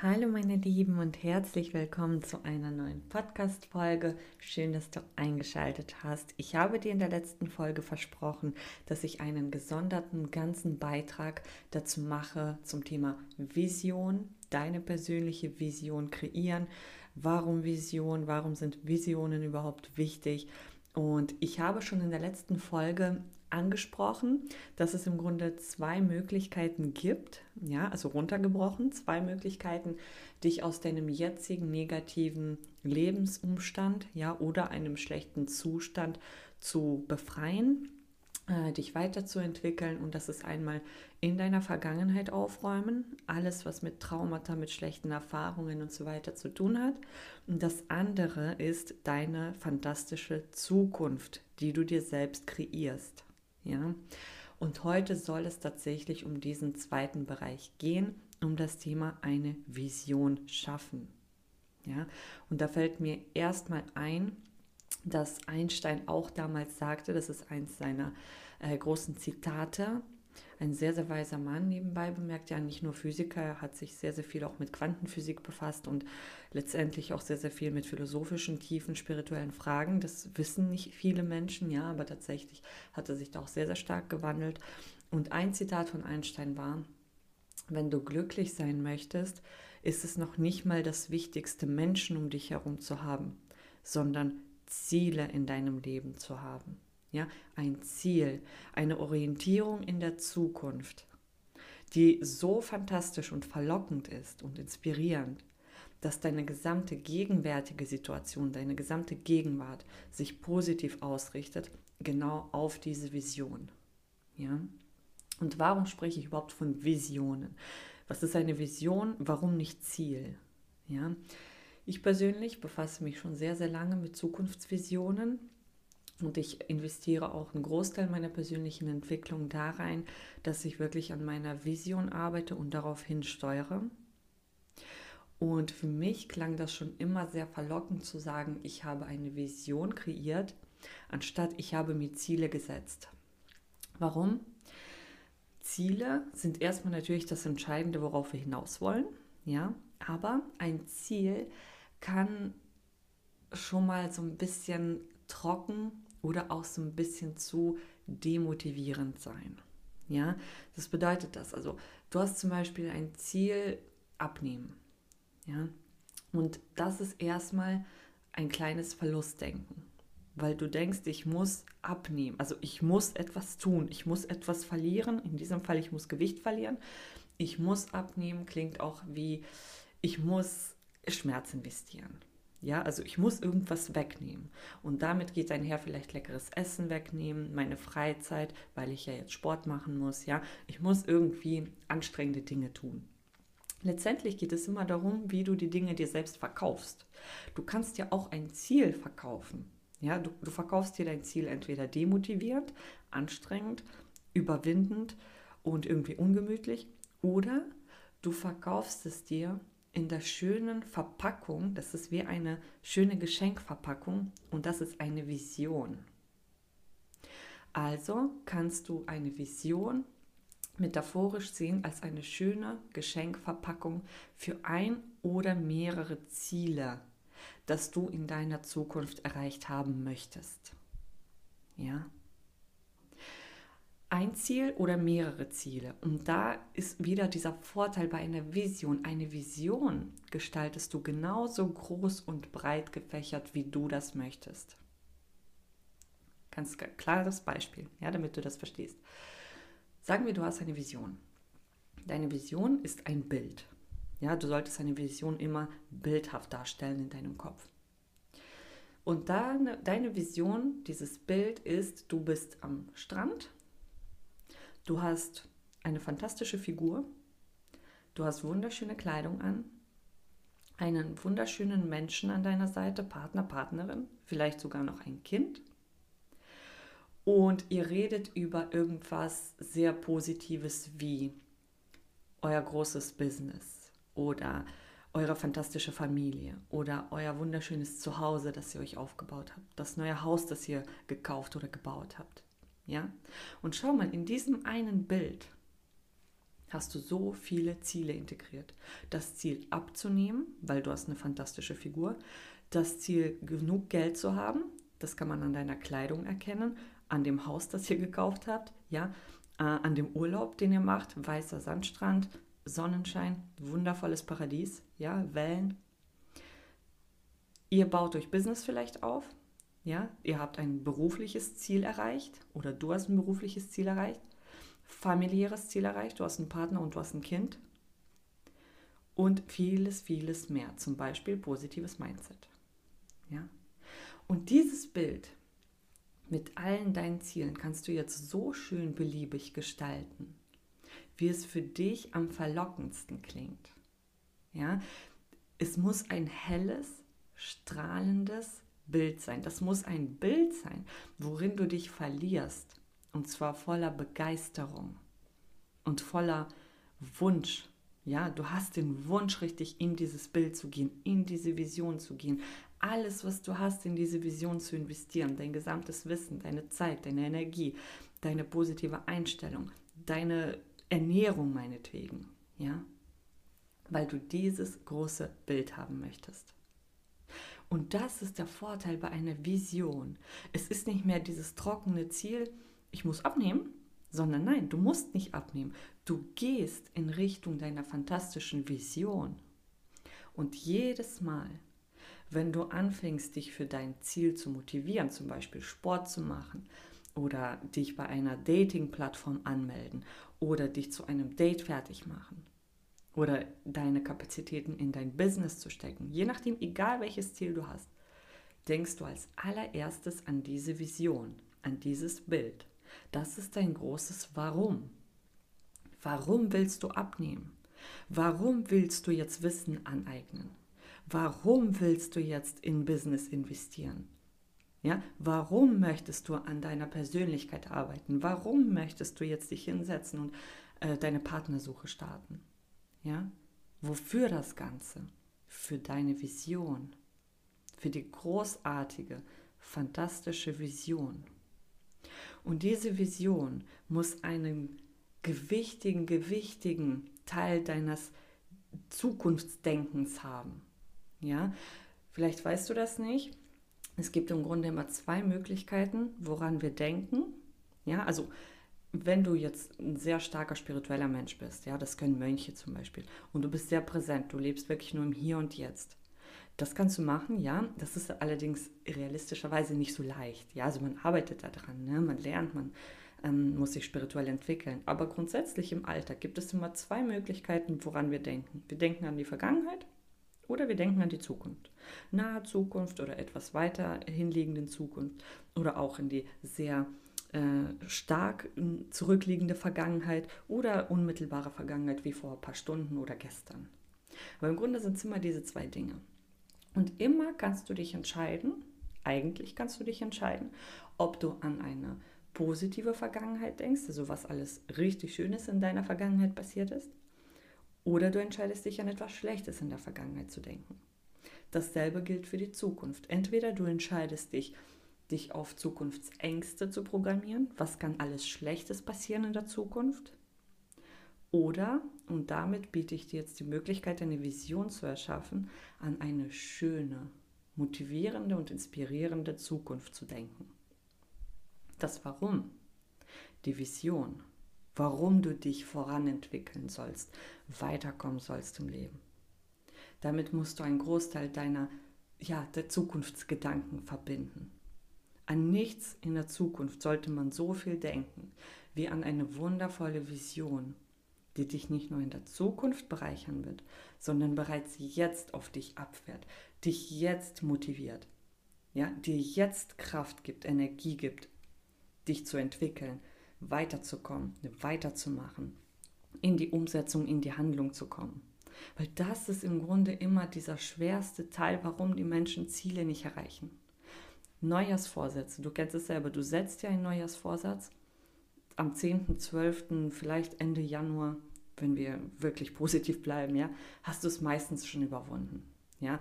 Hallo meine Lieben und herzlich willkommen zu einer neuen Podcast-Folge. Schön, dass du eingeschaltet hast. Ich habe dir in der letzten Folge versprochen, dass ich einen gesonderten ganzen Beitrag dazu mache zum Thema Vision, deine persönliche Vision kreieren. Warum Vision? Warum sind Visionen überhaupt wichtig? Und ich habe schon in der letzten Folge angesprochen, dass es im Grunde zwei Möglichkeiten gibt, ja, also runtergebrochen, zwei Möglichkeiten, dich aus deinem jetzigen negativen Lebensumstand, ja, oder einem schlechten Zustand zu befreien, äh, dich weiterzuentwickeln und das ist einmal in deiner Vergangenheit aufräumen, alles was mit Traumata, mit schlechten Erfahrungen und so weiter zu tun hat. Und das andere ist deine fantastische Zukunft, die du dir selbst kreierst. Ja? Und heute soll es tatsächlich um diesen zweiten Bereich gehen, um das Thema eine Vision schaffen. Ja? Und da fällt mir erstmal ein, dass Einstein auch damals sagte, das ist eins seiner äh, großen Zitate, ein sehr, sehr weiser Mann nebenbei bemerkt, ja nicht nur Physiker, er hat sich sehr, sehr viel auch mit Quantenphysik befasst und letztendlich auch sehr, sehr viel mit philosophischen, tiefen, spirituellen Fragen. Das wissen nicht viele Menschen, ja, aber tatsächlich hat er sich da auch sehr, sehr stark gewandelt. Und ein Zitat von Einstein war, wenn du glücklich sein möchtest, ist es noch nicht mal das Wichtigste, Menschen um dich herum zu haben, sondern Ziele in deinem Leben zu haben. Ja, ein Ziel, eine Orientierung in der Zukunft, die so fantastisch und verlockend ist und inspirierend, dass deine gesamte gegenwärtige Situation, deine gesamte Gegenwart sich positiv ausrichtet, genau auf diese Vision. Ja? Und warum spreche ich überhaupt von Visionen? Was ist eine Vision? Warum nicht Ziel? Ja? Ich persönlich befasse mich schon sehr, sehr lange mit Zukunftsvisionen und ich investiere auch einen Großteil meiner persönlichen Entwicklung da rein, dass ich wirklich an meiner Vision arbeite und darauf hinsteuere. Und für mich klang das schon immer sehr verlockend zu sagen, ich habe eine Vision kreiert, anstatt ich habe mir Ziele gesetzt. Warum? Ziele sind erstmal natürlich das Entscheidende, worauf wir hinaus wollen, ja, aber ein Ziel kann schon mal so ein bisschen trocken oder auch so ein bisschen zu demotivierend sein. Ja, das bedeutet das. Also du hast zum Beispiel ein Ziel abnehmen. Ja, und das ist erstmal ein kleines Verlustdenken, weil du denkst, ich muss abnehmen. Also ich muss etwas tun, ich muss etwas verlieren. In diesem Fall, ich muss Gewicht verlieren. Ich muss abnehmen, klingt auch wie, ich muss Schmerz investieren. Ja, also ich muss irgendwas wegnehmen. Und damit geht einher vielleicht leckeres Essen wegnehmen, meine Freizeit, weil ich ja jetzt Sport machen muss. Ja, ich muss irgendwie anstrengende Dinge tun. Letztendlich geht es immer darum, wie du die Dinge dir selbst verkaufst. Du kannst ja auch ein Ziel verkaufen. Ja, du, du verkaufst dir dein Ziel entweder demotivierend, anstrengend, überwindend und irgendwie ungemütlich oder du verkaufst es dir in der schönen Verpackung, das ist wie eine schöne Geschenkverpackung und das ist eine Vision. Also kannst du eine Vision metaphorisch sehen als eine schöne Geschenkverpackung für ein oder mehrere Ziele, das du in deiner Zukunft erreicht haben möchtest. Ja? Ein Ziel oder mehrere Ziele. Und da ist wieder dieser Vorteil bei einer Vision. Eine Vision gestaltest du genauso groß und breit gefächert, wie du das möchtest. Ganz klares Beispiel, ja, damit du das verstehst. Sagen wir, du hast eine Vision. Deine Vision ist ein Bild. Ja, du solltest eine Vision immer bildhaft darstellen in deinem Kopf. Und deine, deine Vision, dieses Bild ist, du bist am Strand Du hast eine fantastische Figur, du hast wunderschöne Kleidung an, einen wunderschönen Menschen an deiner Seite, Partner, Partnerin, vielleicht sogar noch ein Kind. Und ihr redet über irgendwas sehr Positives wie euer großes Business oder eure fantastische Familie oder euer wunderschönes Zuhause, das ihr euch aufgebaut habt, das neue Haus, das ihr gekauft oder gebaut habt. Ja? Und schau mal, in diesem einen Bild hast du so viele Ziele integriert. Das Ziel abzunehmen, weil du hast eine fantastische Figur. Das Ziel, genug Geld zu haben, das kann man an deiner Kleidung erkennen, an dem Haus, das ihr gekauft habt, ja, äh, an dem Urlaub, den ihr macht, weißer Sandstrand, Sonnenschein, wundervolles Paradies, ja, Wellen. Ihr baut euch Business vielleicht auf, ja, ihr habt ein berufliches Ziel erreicht oder du hast ein berufliches Ziel erreicht, familiäres Ziel erreicht, du hast einen Partner und du hast ein Kind und vieles, vieles mehr, zum Beispiel positives Mindset. Ja? Und dieses Bild mit allen deinen Zielen kannst du jetzt so schön beliebig gestalten, wie es für dich am verlockendsten klingt. Ja? Es muss ein helles, strahlendes Bild sein. Das muss ein Bild sein, worin du dich verlierst. Und zwar voller Begeisterung und voller Wunsch. Ja, du hast den Wunsch, richtig in dieses Bild zu gehen, in diese Vision zu gehen. Alles, was du hast, in diese Vision zu investieren, dein gesamtes Wissen, deine Zeit, deine Energie, deine positive Einstellung, deine Ernährung meinetwegen, ja, weil du dieses große Bild haben möchtest. Und das ist der Vorteil bei einer Vision. Es ist nicht mehr dieses trockene Ziel, ich muss abnehmen, sondern nein, du musst nicht abnehmen. Du gehst in Richtung deiner fantastischen Vision. Und jedes Mal, wenn du anfängst, dich für dein Ziel zu motivieren, zum Beispiel Sport zu machen oder dich bei einer Dating-Plattform anmelden oder dich zu einem Date fertig machen oder deine Kapazitäten in dein Business zu stecken, je nachdem, egal welches Ziel du hast, denkst du als allererstes an diese Vision, an dieses Bild. Das ist dein großes Warum. Warum willst du abnehmen? Warum willst du jetzt Wissen aneignen? Warum willst du jetzt in Business investieren? Ja, warum möchtest du an deiner Persönlichkeit arbeiten? Warum möchtest du jetzt dich hinsetzen und äh, deine Partnersuche starten? Ja, wofür das Ganze? Für deine Vision, für die großartige, fantastische Vision. Und diese Vision muss einen gewichtigen, gewichtigen Teil deines Zukunftsdenkens haben. Ja, vielleicht weißt du das nicht. Es gibt im Grunde immer zwei Möglichkeiten, woran wir denken. Ja, also wenn du jetzt ein sehr starker spiritueller Mensch bist, ja, das können Mönche zum Beispiel, und du bist sehr präsent, du lebst wirklich nur im Hier und Jetzt. Das kannst du machen, ja. Das ist allerdings realistischerweise nicht so leicht. Ja, also man arbeitet daran, ne? man lernt, man ähm, muss sich spirituell entwickeln. Aber grundsätzlich im Alltag gibt es immer zwei Möglichkeiten, woran wir denken. Wir denken an die Vergangenheit oder wir denken an die Zukunft. Nahe Zukunft oder etwas weiter hinliegende Zukunft oder auch in die sehr äh, stark zurückliegende Vergangenheit oder unmittelbare Vergangenheit wie vor ein paar Stunden oder gestern. Aber im Grunde sind es immer diese zwei Dinge. Und immer kannst du dich entscheiden, eigentlich kannst du dich entscheiden, ob du an eine positive Vergangenheit denkst, also was alles richtig Schönes in deiner Vergangenheit passiert ist, oder du entscheidest dich an etwas Schlechtes in der Vergangenheit zu denken. Dasselbe gilt für die Zukunft. Entweder du entscheidest dich, dich auf Zukunftsängste zu programmieren, was kann alles Schlechtes passieren in der Zukunft, oder, und damit biete ich dir jetzt die Möglichkeit, eine Vision zu erschaffen, an eine schöne, motivierende und inspirierende Zukunft zu denken. Das Warum, die Vision, warum du dich voranentwickeln sollst, weiterkommen sollst im Leben. Damit musst du einen Großteil deiner ja, der Zukunftsgedanken verbinden. An nichts in der Zukunft sollte man so viel denken wie an eine wundervolle Vision, die dich nicht nur in der Zukunft bereichern wird, sondern bereits jetzt auf dich abfährt, dich jetzt motiviert, ja, dir jetzt Kraft gibt, Energie gibt, dich zu entwickeln, weiterzukommen, weiterzumachen, in die Umsetzung, in die Handlung zu kommen. Weil das ist im Grunde immer dieser schwerste Teil, warum die Menschen Ziele nicht erreichen. Neujahrsvorsätze, du kennst es selber, du setzt ja einen Neujahrsvorsatz am 10.12., vielleicht Ende Januar, wenn wir wirklich positiv bleiben, ja, hast du es meistens schon überwunden. Ja,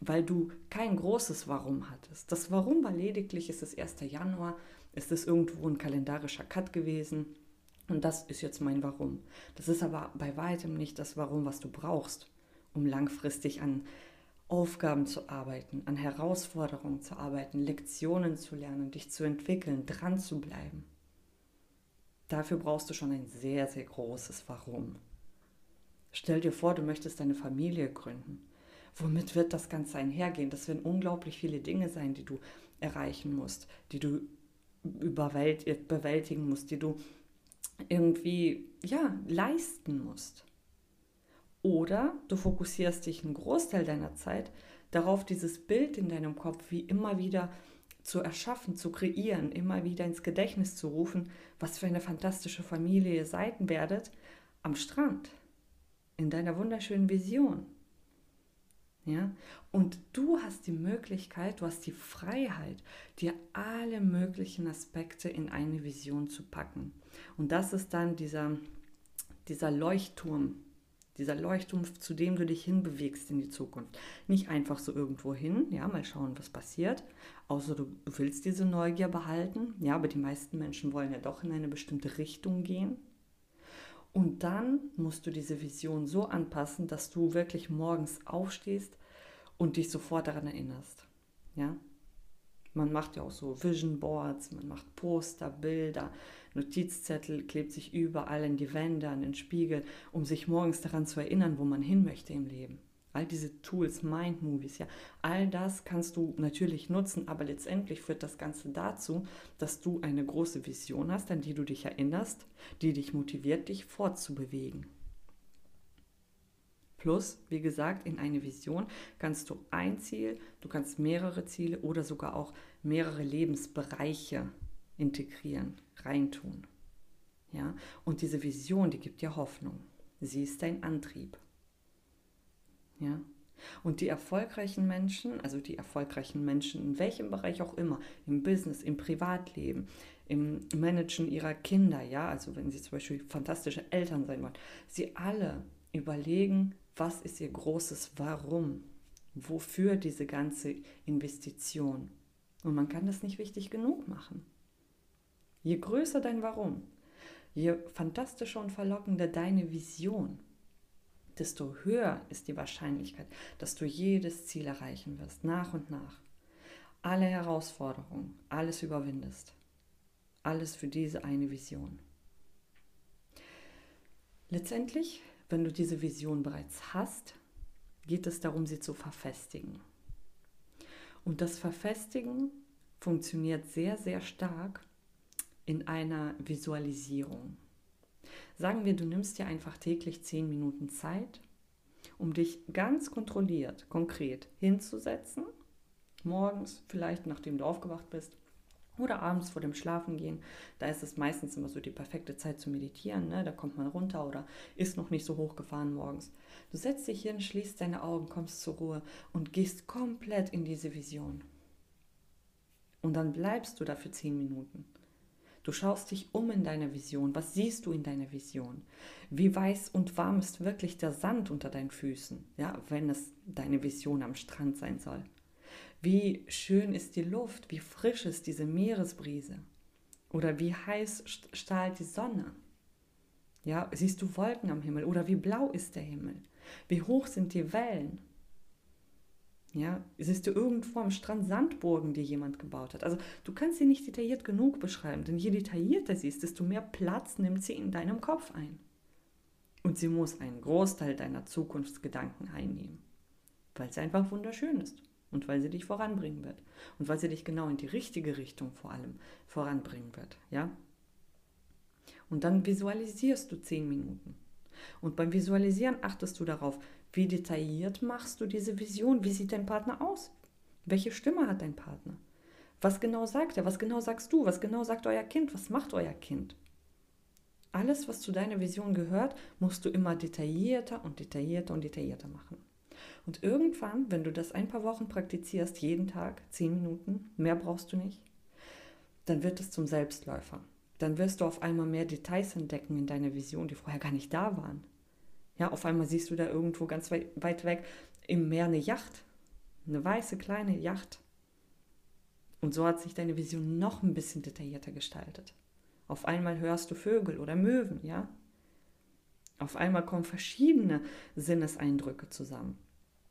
weil du kein großes Warum hattest. Das Warum war lediglich, ist es 1. Januar, ist es irgendwo ein kalendarischer Cut gewesen Und das ist jetzt mein Warum. Das ist aber bei weitem nicht das Warum, was du brauchst, um langfristig an Aufgaben zu arbeiten, an Herausforderungen zu arbeiten, Lektionen zu lernen, dich zu entwickeln, dran zu bleiben. Dafür brauchst du schon ein sehr, sehr großes Warum. Stell dir vor, du möchtest eine Familie gründen. Womit wird das Ganze einhergehen? Das werden unglaublich viele Dinge sein, die du erreichen musst, die du bewältigen musst, die du irgendwie ja, leisten musst. Oder du fokussierst dich einen Großteil deiner Zeit darauf, dieses Bild in deinem Kopf wie immer wieder zu erschaffen, zu kreieren, immer wieder ins Gedächtnis zu rufen, was für eine fantastische Familie ihr seid werdet am Strand, in deiner wunderschönen Vision. Ja? Und du hast die Möglichkeit, du hast die Freiheit, dir alle möglichen Aspekte in eine Vision zu packen. Und das ist dann dieser, dieser Leuchtturm, dieser Leuchtturm, zu dem du dich hinbewegst in die Zukunft. Nicht einfach so irgendwo hin, ja, mal schauen, was passiert. Außer du willst diese Neugier behalten. Ja, aber die meisten Menschen wollen ja doch in eine bestimmte Richtung gehen. Und dann musst du diese Vision so anpassen, dass du wirklich morgens aufstehst und dich sofort daran erinnerst. Ja? Man macht ja auch so Vision Boards, man macht Poster, Bilder, Notizzettel klebt sich überall in die Wände, an den Spiegel, um sich morgens daran zu erinnern, wo man hin möchte im Leben. All diese Tools, Mind Movies, ja, all das kannst du natürlich nutzen, aber letztendlich führt das Ganze dazu, dass du eine große Vision hast, an die du dich erinnerst, die dich motiviert, dich fortzubewegen. Plus, wie gesagt, in eine Vision kannst du ein Ziel, du kannst mehrere Ziele oder sogar auch mehrere Lebensbereiche integrieren, reintun. Ja? Und diese Vision, die gibt dir Hoffnung. Sie ist dein Antrieb. Ja? Und die erfolgreichen Menschen, also die erfolgreichen Menschen in welchem Bereich auch immer, im Business, im Privatleben, im Managen ihrer Kinder, ja, also wenn sie zum Beispiel fantastische Eltern sein wollen, sie alle überlegen, was ist ihr großes Warum? Wofür diese ganze Investition? Und man kann das nicht wichtig genug machen. Je größer dein Warum, je fantastischer und verlockender deine Vision, desto höher ist die Wahrscheinlichkeit, dass du jedes Ziel erreichen wirst, nach und nach. Alle Herausforderungen, alles überwindest. Alles für diese eine Vision. Letztendlich, wenn du diese Vision bereits hast, geht es darum, sie zu verfestigen. Und das Verfestigen funktioniert sehr, sehr stark in einer Visualisierung. Sagen wir, du nimmst dir einfach täglich zehn Minuten Zeit, um dich ganz kontrolliert, konkret hinzusetzen, morgens vielleicht, nachdem du aufgewacht bist, oder abends vor dem Schlafengehen. Da ist es meistens immer so die perfekte Zeit zu meditieren. Ne? Da kommt man runter oder ist noch nicht so hochgefahren morgens. Du setzt dich hin, schließt deine Augen, kommst zur Ruhe und gehst komplett in diese Vision. Und dann bleibst du da für zehn Minuten. Du schaust dich um in deiner Vision. Was siehst du in deiner Vision? Wie weiß und warm ist wirklich der Sand unter deinen Füßen, ja, wenn es deine Vision am Strand sein soll? Wie schön ist die Luft? Wie frisch ist diese Meeresbrise? Oder wie heiß strahlt die Sonne? Ja, siehst du Wolken am Himmel? Oder wie blau ist der Himmel? Wie hoch sind die Wellen? Ja, siehst du irgendwo am Strand Sandburgen, die jemand gebaut hat. Also du kannst sie nicht detailliert genug beschreiben, denn je detaillierter sie ist, desto mehr Platz nimmt sie in deinem Kopf ein. Und sie muss einen Großteil deiner Zukunftsgedanken einnehmen, weil sie einfach wunderschön ist und weil sie dich voranbringen wird und weil sie dich genau in die richtige Richtung vor allem voranbringen wird, ja? Und dann visualisierst du zehn Minuten. Und beim Visualisieren achtest du darauf, wie detailliert machst du diese Vision? Wie sieht dein Partner aus? Welche Stimme hat dein Partner? Was genau sagt er? Was genau sagst du? Was genau sagt euer Kind? Was macht euer Kind? Alles, was zu deiner Vision gehört, musst du immer detaillierter und detaillierter und detaillierter machen. Und irgendwann, wenn du das ein paar Wochen praktizierst, jeden Tag, zehn Minuten, mehr brauchst du nicht, dann wird es zum Selbstläufer. Dann wirst du auf einmal mehr Details entdecken in deiner Vision, die vorher gar nicht da waren. Ja, auf einmal siehst du da irgendwo ganz weit weg im Meer eine Yacht, eine weiße kleine Yacht. Und so hat sich deine Vision noch ein bisschen detaillierter gestaltet. Auf einmal hörst du Vögel oder Möwen, ja? Auf einmal kommen verschiedene Sinneseindrücke zusammen.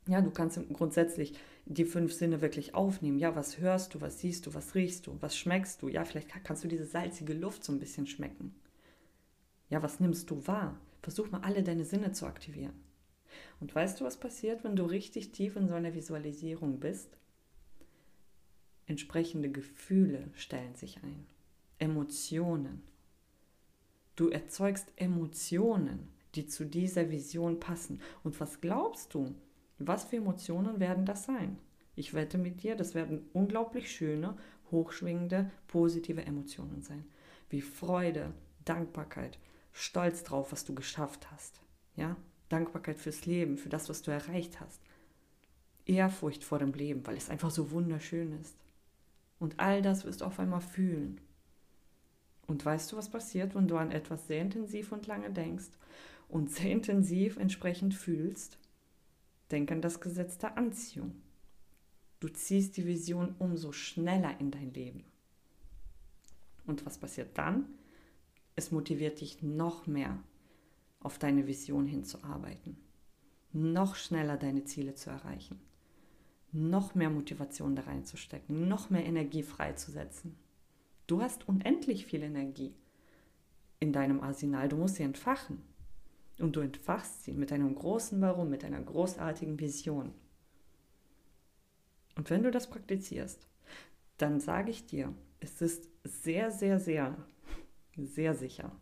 Ja, du kannst grundsätzlich die fünf Sinne wirklich aufnehmen. Ja, was hörst du, was siehst du, was riechst du, was schmeckst du? Ja, vielleicht kannst du diese salzige Luft so ein bisschen schmecken. Ja, was nimmst du wahr? Versuch mal alle deine Sinne zu aktivieren. Und weißt du, was passiert, wenn du richtig tief in so einer Visualisierung bist? Entsprechende Gefühle stellen sich ein. Emotionen. Du erzeugst Emotionen, die zu dieser Vision passen. Und was glaubst du? Was für Emotionen werden das sein? Ich wette mit dir, das werden unglaublich schöne, hochschwingende, positive Emotionen sein. Wie Freude, Dankbarkeit, Stolz drauf, was du geschafft hast. Ja? Dankbarkeit fürs Leben, für das, was du erreicht hast. Ehrfurcht vor dem Leben, weil es einfach so wunderschön ist. Und all das wirst du auf einmal fühlen. Und weißt du, was passiert, wenn du an etwas sehr intensiv und lange denkst und sehr intensiv entsprechend fühlst? Denk an das Gesetz der Anziehung. Du ziehst die Vision umso schneller in dein Leben. Und was passiert dann? Es motiviert dich noch mehr, auf deine Vision hinzuarbeiten, noch schneller deine Ziele zu erreichen, noch mehr Motivation da reinzustecken, noch mehr Energie freizusetzen. Du hast unendlich viel Energie in deinem Arsenal, du musst sie entfachen. Und du entfachst sie mit einem großen Warum, mit einer großartigen Vision. Und wenn du das praktizierst, dann sage ich dir, es ist sehr, sehr, sehr, sehr sicher,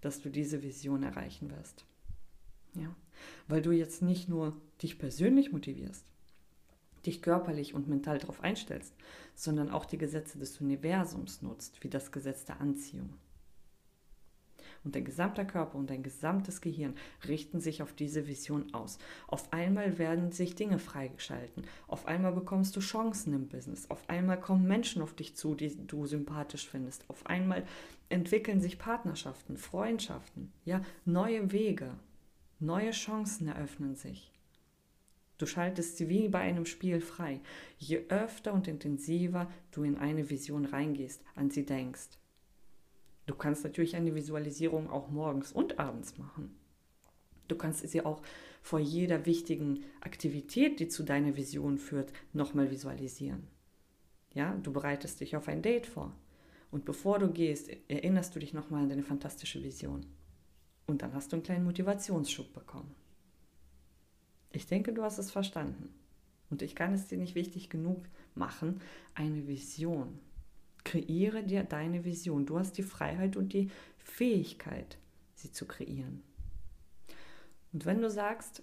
dass du diese Vision erreichen wirst. Ja, weil du jetzt nicht nur dich persönlich motivierst, dich körperlich und mental darauf einstellst, sondern auch die Gesetze des Universums nutzt, wie das Gesetz der Anziehung. Und dein gesamter Körper und dein gesamtes Gehirn richten sich auf diese Vision aus. Auf einmal werden sich Dinge freigeschalten. Auf einmal bekommst du Chancen im Business. Auf einmal kommen Menschen auf dich zu, die du sympathisch findest. Auf einmal entwickeln sich Partnerschaften, Freundschaften, ja, neue Wege, neue Chancen eröffnen sich. Du schaltest sie wie bei einem Spiel frei, je öfter und intensiver du in eine Vision reingehst, an sie denkst. Du kannst natürlich eine Visualisierung auch morgens und abends machen. Du kannst sie auch vor jeder wichtigen Aktivität, die zu deiner Vision führt, nochmal visualisieren. Ja, du bereitest dich auf ein Date vor. Und bevor du gehst, erinnerst du dich nochmal an deine fantastische Vision. Und dann hast du einen kleinen Motivationsschub bekommen. Ich denke, du hast es verstanden. Und ich kann es dir nicht wichtig genug machen, eine Vision Kreiere dir deine Vision. Du hast die Freiheit und die Fähigkeit, sie zu kreieren. Und wenn du sagst,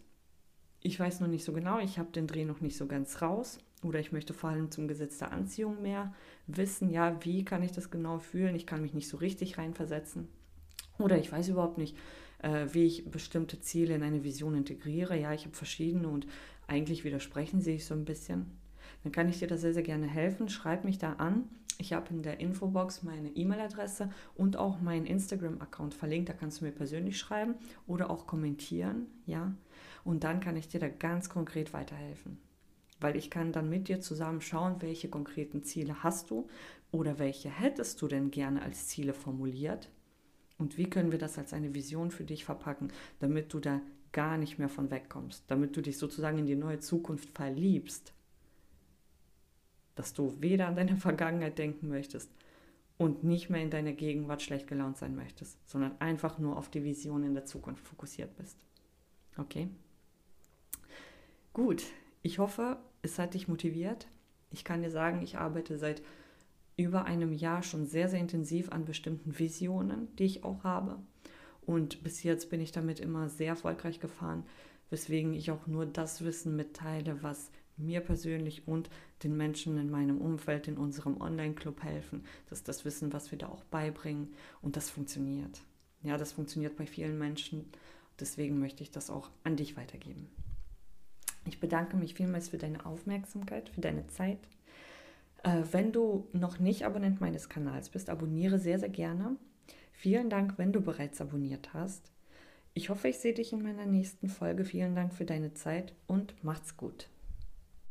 ich weiß noch nicht so genau, ich habe den Dreh noch nicht so ganz raus oder ich möchte vor allem zum Gesetz der Anziehung mehr wissen, ja, wie kann ich das genau fühlen? Ich kann mich nicht so richtig reinversetzen. Oder ich weiß überhaupt nicht, äh, wie ich bestimmte Ziele in eine Vision integriere. Ja, ich habe verschiedene und eigentlich widersprechen sie sich so ein bisschen. Dann kann ich dir da sehr, sehr gerne helfen. Schreib mich da an. Ich habe in der Infobox meine E-Mail-Adresse und auch meinen Instagram-Account verlinkt. Da kannst du mir persönlich schreiben oder auch kommentieren, ja. Und dann kann ich dir da ganz konkret weiterhelfen. Weil ich kann dann mit dir zusammen schauen, welche konkreten Ziele hast du oder welche hättest du denn gerne als Ziele formuliert und wie können wir das als eine Vision für dich verpacken, damit du da gar nicht mehr von wegkommst, damit du dich sozusagen in die neue Zukunft verliebst dass du weder an deine Vergangenheit denken möchtest und nicht mehr in deiner Gegenwart schlecht gelaunt sein möchtest, sondern einfach nur auf die Vision in der Zukunft fokussiert bist. Okay? Gut, ich hoffe, es hat dich motiviert. Ich kann dir sagen, ich arbeite seit über einem Jahr schon sehr, sehr intensiv an bestimmten Visionen, die ich auch habe. Und bis jetzt bin ich damit immer sehr erfolgreich gefahren, weswegen ich auch nur das Wissen mitteile, was mir persönlich und den Menschen in meinem Umfeld, in unserem Online-Club helfen. Das ist das Wissen, was wir da auch beibringen und das funktioniert. Ja, das funktioniert bei vielen Menschen. Deswegen möchte ich das auch an dich weitergeben. Ich bedanke mich vielmals für deine Aufmerksamkeit, für deine Zeit. Äh, wenn du noch nicht Abonnent meines Kanals bist, abonniere sehr, sehr gerne. Vielen Dank, wenn du bereits abonniert hast. Ich hoffe, ich sehe dich in meiner nächsten Folge. Vielen Dank für deine Zeit und macht's gut.